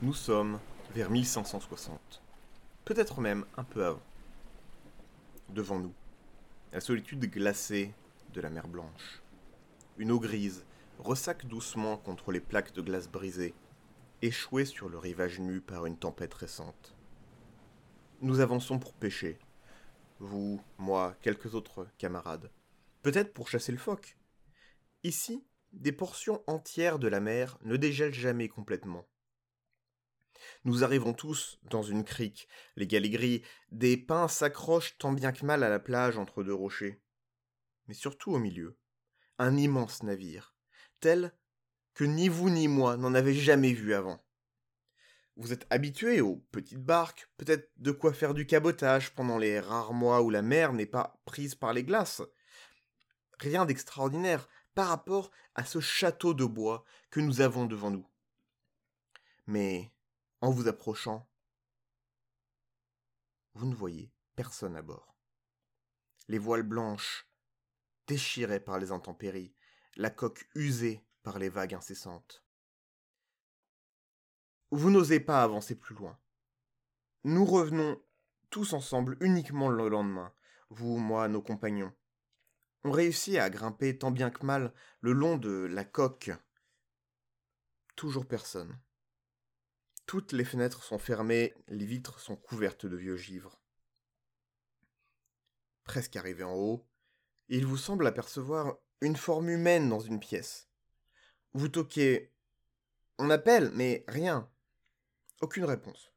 Nous sommes vers 1560. Peut-être même un peu avant. Devant nous, la solitude glacée de la mer Blanche. Une eau grise ressaque doucement contre les plaques de glace brisées, échouées sur le rivage nu par une tempête récente. Nous avançons pour pêcher. Vous, moi, quelques autres camarades. Peut-être pour chasser le phoque. Ici, des portions entières de la mer ne dégèlent jamais complètement. Nous arrivons tous dans une crique, les galets des pins s'accrochent tant bien que mal à la plage entre deux rochers. Mais surtout au milieu, un immense navire, tel que ni vous ni moi n'en avez jamais vu avant. Vous êtes habitués aux petites barques, peut-être de quoi faire du cabotage pendant les rares mois où la mer n'est pas prise par les glaces. Rien d'extraordinaire par rapport à ce château de bois que nous avons devant nous. Mais en vous approchant, vous ne voyez personne à bord. Les voiles blanches, déchirées par les intempéries, la coque usée par les vagues incessantes. Vous n'osez pas avancer plus loin. Nous revenons tous ensemble uniquement le lendemain, vous, moi, nos compagnons. On réussit à grimper tant bien que mal le long de la coque. Toujours personne. Toutes les fenêtres sont fermées, les vitres sont couvertes de vieux givre. Presque arrivé en haut, il vous semble apercevoir une forme humaine dans une pièce. Vous toquez. On appelle, mais rien. Aucune réponse.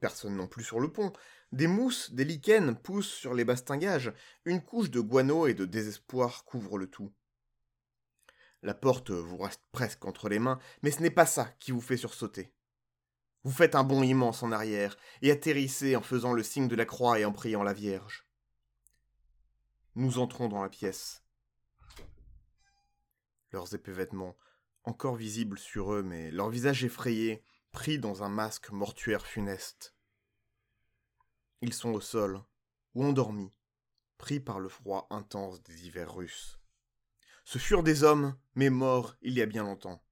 Personne non plus sur le pont. Des mousses, des lichens poussent sur les bastingages. Une couche de guano et de désespoir couvre le tout. La porte vous reste presque entre les mains, mais ce n'est pas ça qui vous fait sursauter. Vous faites un bond immense en arrière, et atterrissez en faisant le signe de la croix et en priant la Vierge. Nous entrons dans la pièce. Leurs épais vêtements, encore visibles sur eux, mais leur visage effrayé, pris dans un masque mortuaire funeste. Ils sont au sol, ou endormis, pris par le froid intense des hivers russes. Ce furent des hommes, mais morts il y a bien longtemps.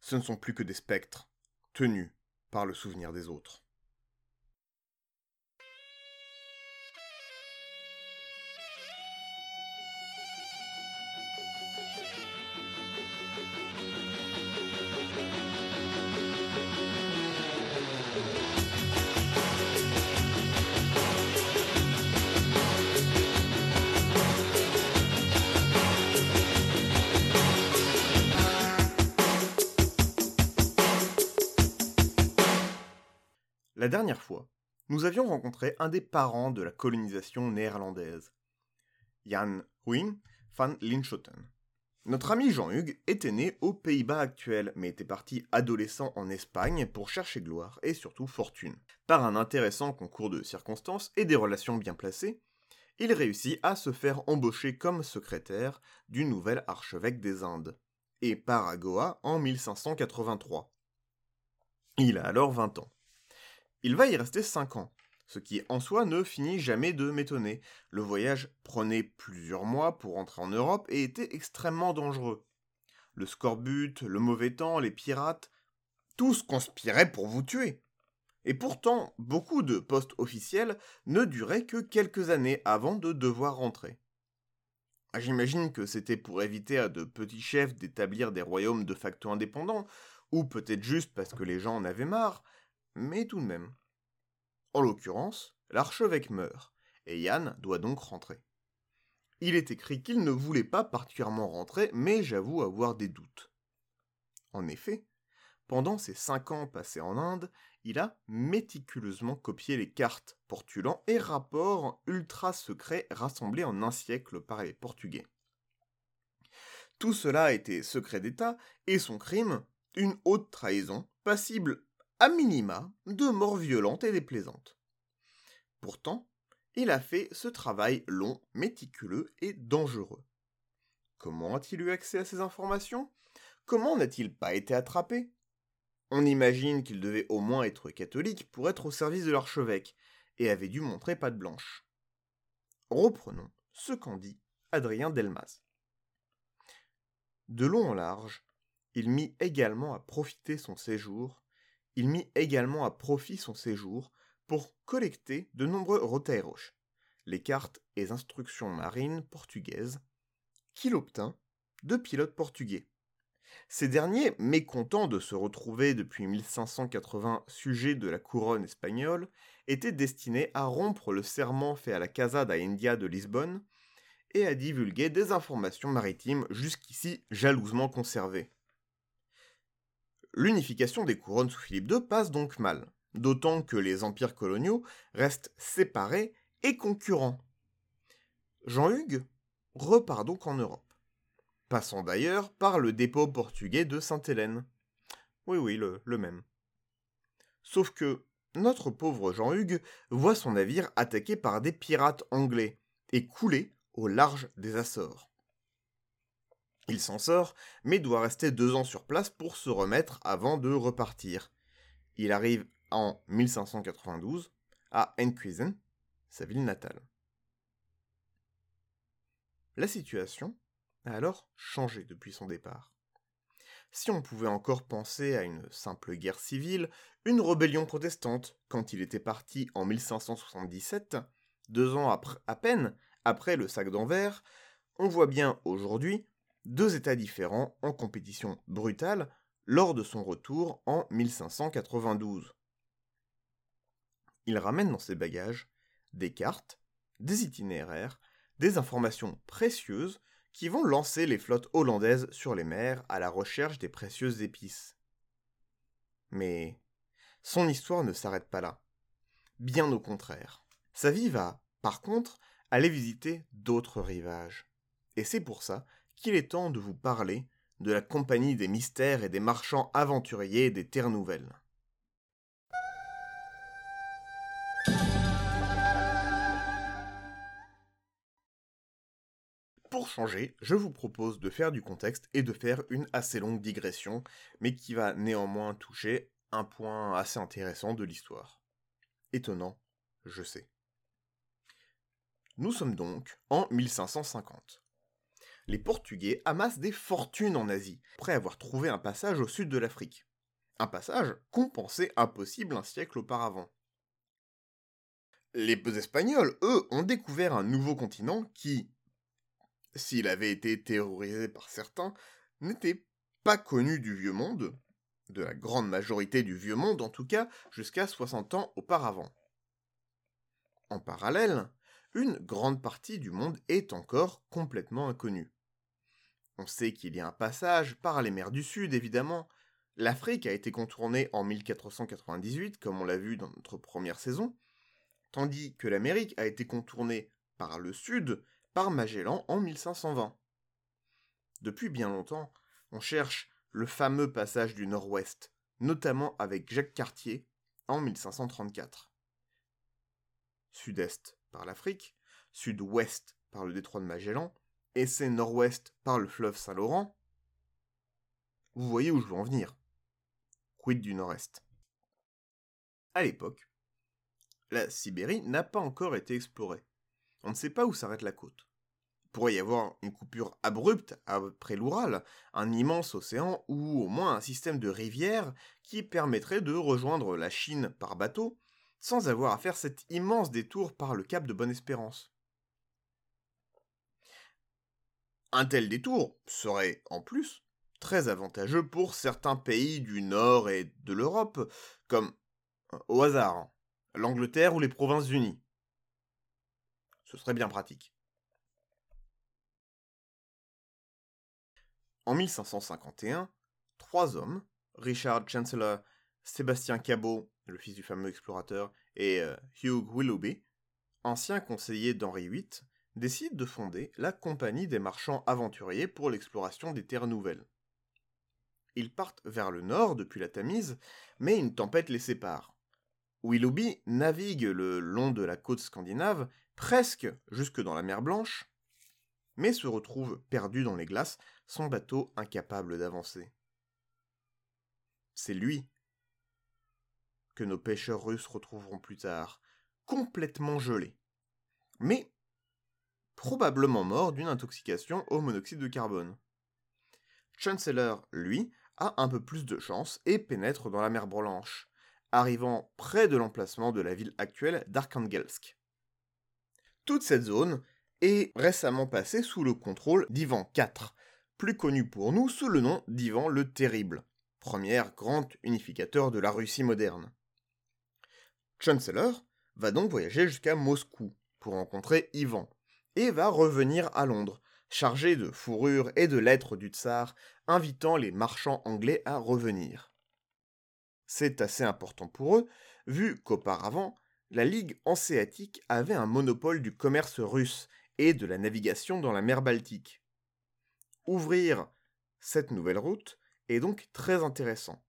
Ce ne sont plus que des spectres, tenus par le souvenir des autres. La dernière fois, nous avions rencontré un des parents de la colonisation néerlandaise, Jan Huyn van Linschoten. Notre ami Jean-Hugues était né aux Pays-Bas actuels, mais était parti adolescent en Espagne pour chercher gloire et surtout fortune. Par un intéressant concours de circonstances et des relations bien placées, il réussit à se faire embaucher comme secrétaire du nouvel archevêque des Indes, et part à Goa en 1583. Il a alors 20 ans. Il va y rester 5 ans, ce qui en soi ne finit jamais de m'étonner. Le voyage prenait plusieurs mois pour entrer en Europe et était extrêmement dangereux. Le scorbut, le mauvais temps, les pirates, tous conspiraient pour vous tuer. Et pourtant, beaucoup de postes officiels ne duraient que quelques années avant de devoir rentrer. Ah, j'imagine que c'était pour éviter à de petits chefs d'établir des royaumes de facto indépendants, ou peut-être juste parce que les gens en avaient marre, mais tout de même. En l'occurrence, l'archevêque meurt, et Yann doit donc rentrer. Il est écrit qu'il ne voulait pas particulièrement rentrer, mais j'avoue avoir des doutes. En effet, pendant ces cinq ans passés en Inde, il a méticuleusement copié les cartes, portulans et rapports ultra secrets rassemblés en un siècle par les Portugais. Tout cela été secret d'État, et son crime, une haute trahison, passible à minima, de mort violente et déplaisante. Pourtant, il a fait ce travail long, méticuleux et dangereux. Comment a-t-il eu accès à ces informations? Comment n'a-t-il pas été attrapé? On imagine qu'il devait au moins être catholique pour être au service de l'archevêque, et avait dû montrer patte blanche. Reprenons ce qu'en dit Adrien Delmas. De long en large, il mit également à profiter son séjour il mit également à profit son séjour pour collecter de nombreux roteiros, les cartes et instructions marines portugaises, qu'il obtint de pilotes portugais. Ces derniers, mécontents de se retrouver depuis 1580 sujets de la couronne espagnole, étaient destinés à rompre le serment fait à la Casa da India de Lisbonne et à divulguer des informations maritimes jusqu'ici jalousement conservées. L'unification des couronnes sous Philippe II passe donc mal, d'autant que les empires coloniaux restent séparés et concurrents. Jean-Hugues repart donc en Europe passant d'ailleurs par le dépôt portugais de Sainte-Hélène. Oui, oui, le, même. Sauf que notre pauvre Jean-Hugues voit son navire attaqué par des pirates anglais et coulé au large des Açores. Il s'en sort, mais doit rester deux ans sur place pour se remettre avant de repartir. Il arrive en 1592 à Enkhuizen, sa ville natale. La situation a alors changé depuis son départ. Si on pouvait encore penser à une simple guerre civile, une rébellion protestante, quand il était parti en 1577, deux ans à peine après le sac d'Anvers, on voit bien aujourd'hui deux États différents en compétition brutale lors de son retour en 1592. Il ramène dans ses bagages des cartes, des itinéraires, des informations précieuses qui vont lancer les flottes hollandaises sur les mers à la recherche des précieuses épices. Mais son histoire ne s'arrête pas là. Bien au contraire. Sa vie va, par contre, aller visiter d'autres rivages. Et c'est pour ça qu'il est temps de vous parler de la compagnie des mystères et des marchands aventuriers des terres nouvelles. Pour changer, je vous propose de faire du contexte et de faire une assez longue digression, mais qui va néanmoins toucher un point assez intéressant de l'histoire. Étonnant, je sais. Nous sommes donc en 1550. Les Portugais amassent des fortunes en Asie, après avoir trouvé un passage au sud de l'Afrique. Un passage qu'on pensait impossible un siècle auparavant. Les Espagnols, eux, ont découvert un nouveau continent qui, s'il avait été terrorisé par certains, n'était pas connu du vieux monde, de la grande majorité du vieux monde en tout cas, jusqu'à 60 ans auparavant. En parallèle, une grande partie du monde est encore complètement inconnue. On sait qu'il y a un passage par les mers du Sud, évidemment. L'Afrique a été contournée en 1498, comme on l'a vu dans notre première saison, tandis que l'Amérique a été contournée par le Sud par Magellan en 1520. Depuis bien longtemps, on cherche le fameux passage du Nord-Ouest, notamment avec Jacques Cartier en 1534. Sud-Est par l'Afrique, sud-ouest par le détroit de Magellan, et c'est nord-ouest par le fleuve Saint-Laurent. Vous voyez où je veux en venir. Quid du nord-est? À l'époque, la Sibérie n'a pas encore été explorée. On ne sait pas où s'arrête la côte pourrait y avoir une coupure abrupte après l'Oural, un immense océan ou au moins un système de rivières qui permettrait de rejoindre la Chine par bateau sans avoir à faire cet immense détour par le cap de Bonne-Espérance. Un tel détour serait, en plus, très avantageux pour certains pays du Nord et de l'Europe, comme, au hasard, l'Angleterre ou les Provinces-Unies. Ce serait bien pratique. En 1551, trois hommes, Richard Chancellor, Sébastien Cabot, le fils du fameux explorateur, et euh, Hugh Willoughby, ancien conseiller d'Henri VIII, décident de fonder la Compagnie des marchands aventuriers pour l'exploration des terres nouvelles. Ils partent vers le nord depuis la Tamise, mais une tempête les sépare. Willoughby navigue le long de la côte scandinave, presque jusque dans la mer Blanche, mais se retrouve perdu dans les glaces, son bateau incapable d'avancer. C'est lui que nos pêcheurs russes retrouveront plus tard, complètement gelé, mais probablement mort d'une intoxication au monoxyde de carbone. Chancellor, lui, a un peu plus de chance et pénètre dans la mer Blanche, arrivant près de l'emplacement de la ville actuelle d'Arkhangelsk. Toute cette zone est récemment passée sous le contrôle d'Ivan IV, plus connu pour nous sous le nom d'Ivan le Terrible, premier grand unificateur de la Russie moderne. Chancellor va donc voyager jusqu'à Moscou pour rencontrer Ivan, et va revenir à Londres, chargé de fourrures et de lettres du tsar, invitant les marchands anglais à revenir. C'est assez important pour eux, vu qu'auparavant, la Ligue hanséatique avait un monopole du commerce russe et de la navigation dans la mer Baltique. Ouvrir cette nouvelle route est donc très intéressant,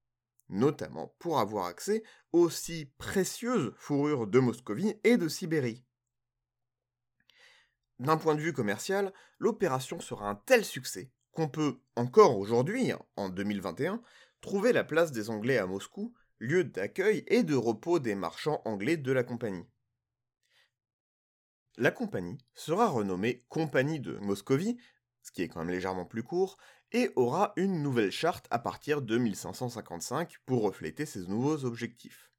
notamment pour avoir accès aux si précieuses fourrures de Moscovie et de Sibérie. D'un point de vue commercial, l'opération sera un tel succès qu'on peut, encore aujourd'hui, en 2021, trouver la place des Anglais à Moscou, lieu d'accueil et de repos des marchands anglais de la compagnie. La compagnie sera renommée Compagnie de Moscovie, ce qui est quand même légèrement plus court, et aura une nouvelle charte à partir de 1555 pour refléter ses nouveaux objectifs.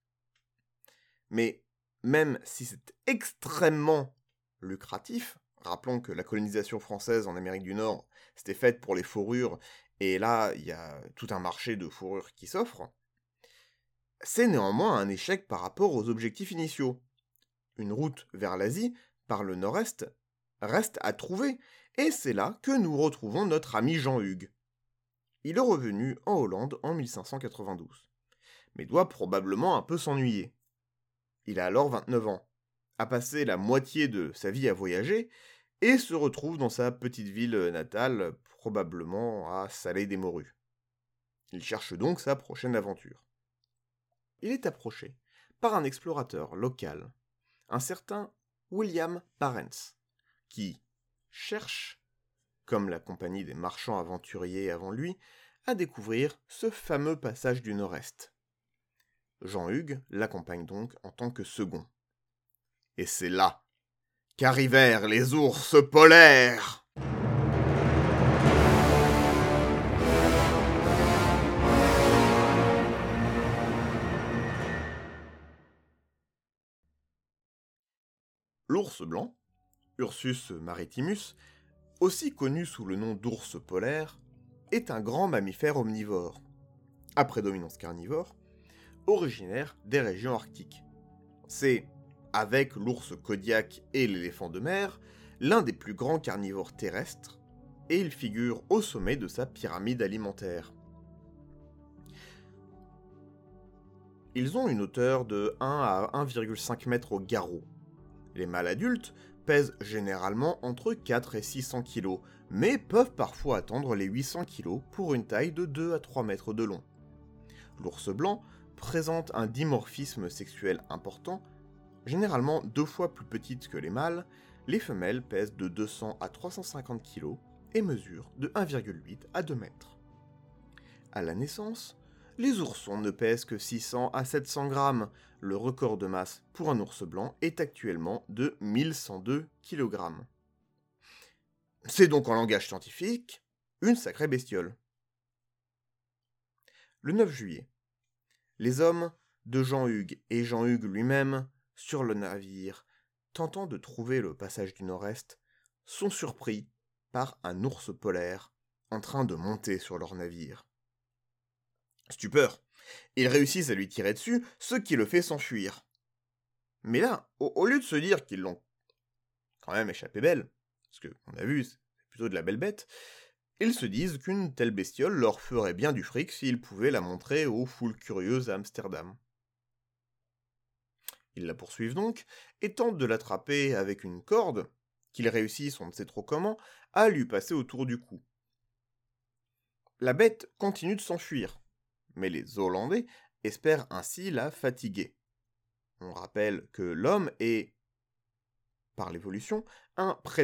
Mais même si c'est extrêmement lucratif, Rappelons que la colonisation française en Amérique du Nord, c'était faite pour les fourrures, et là, il y a tout un marché de fourrures qui s'offre. C'est néanmoins un échec par rapport aux objectifs initiaux. Une route vers l'Asie, par le nord-est, reste à trouver, et c'est là que nous retrouvons notre ami Jean-Hugues. Il est revenu en Hollande en 1592, mais doit probablement un peu s'ennuyer. Il a alors 29 ans a passé la moitié de sa vie à voyager et se retrouve dans sa petite ville natale, probablement à Salé des Morues. Il cherche donc sa prochaine aventure. Il est approché par un explorateur local, un certain William Parents, qui cherche, comme la compagnie des marchands aventuriers avant lui, à découvrir ce fameux passage du Nord-Est. Jean-Hugues l'accompagne donc en tant que second. Et c'est là qu'arrivèrent les ours polaires. L'ours blanc, Ursus maritimus, aussi connu sous le nom d'ours polaire, est un grand mammifère omnivore, à prédominance carnivore, originaire des régions arctiques. C'est avec l'ours Kodiak et l'éléphant de mer, l'un des plus grands carnivores terrestres, et il figure au sommet de sa pyramide alimentaire. Ils ont une hauteur de 1 à 1,5 mètres au garrot. Les mâles adultes pèsent généralement entre 4 et 600 kg, mais peuvent parfois atteindre les 800 kg pour une taille de 2 à 3 mètres de long. L'ours blanc présente un dimorphisme sexuel important Généralement deux fois plus petites que les mâles, les femelles pèsent de 200 à 350 kg et mesurent de 1,8 à 2 mètres. À la naissance, les oursons ne pèsent que 600 à 700 grammes. Le record de masse pour un ours blanc est actuellement de 1102 kg. C'est donc en langage scientifique une sacrée bestiole. Le 9 juillet, les hommes de Jean-Hugues et Jean-Hugues lui-même sur le navire, tentant de trouver le passage du nord-est, sont surpris par un ours polaire en train de monter sur leur navire. Stupeur, ils réussissent à lui tirer dessus, ce qui le fait s'enfuir. Mais là, au, lieu de se dire qu'ils l'ont quand même échappé belle, parce que, on a vu, c'est plutôt de la belle bête, ils se disent qu'une telle bestiole leur ferait bien du fric s'ils pouvaient la montrer aux foules curieuses à Amsterdam. Ils la poursuivent donc, et tentent de l'attraper avec une corde, qu'ils réussissent, on ne sait trop comment, à lui passer autour du cou. La bête continue de s'enfuir, mais les Hollandais espèrent ainsi la fatiguer. On rappelle que l'homme est, par l'évolution, un prédateur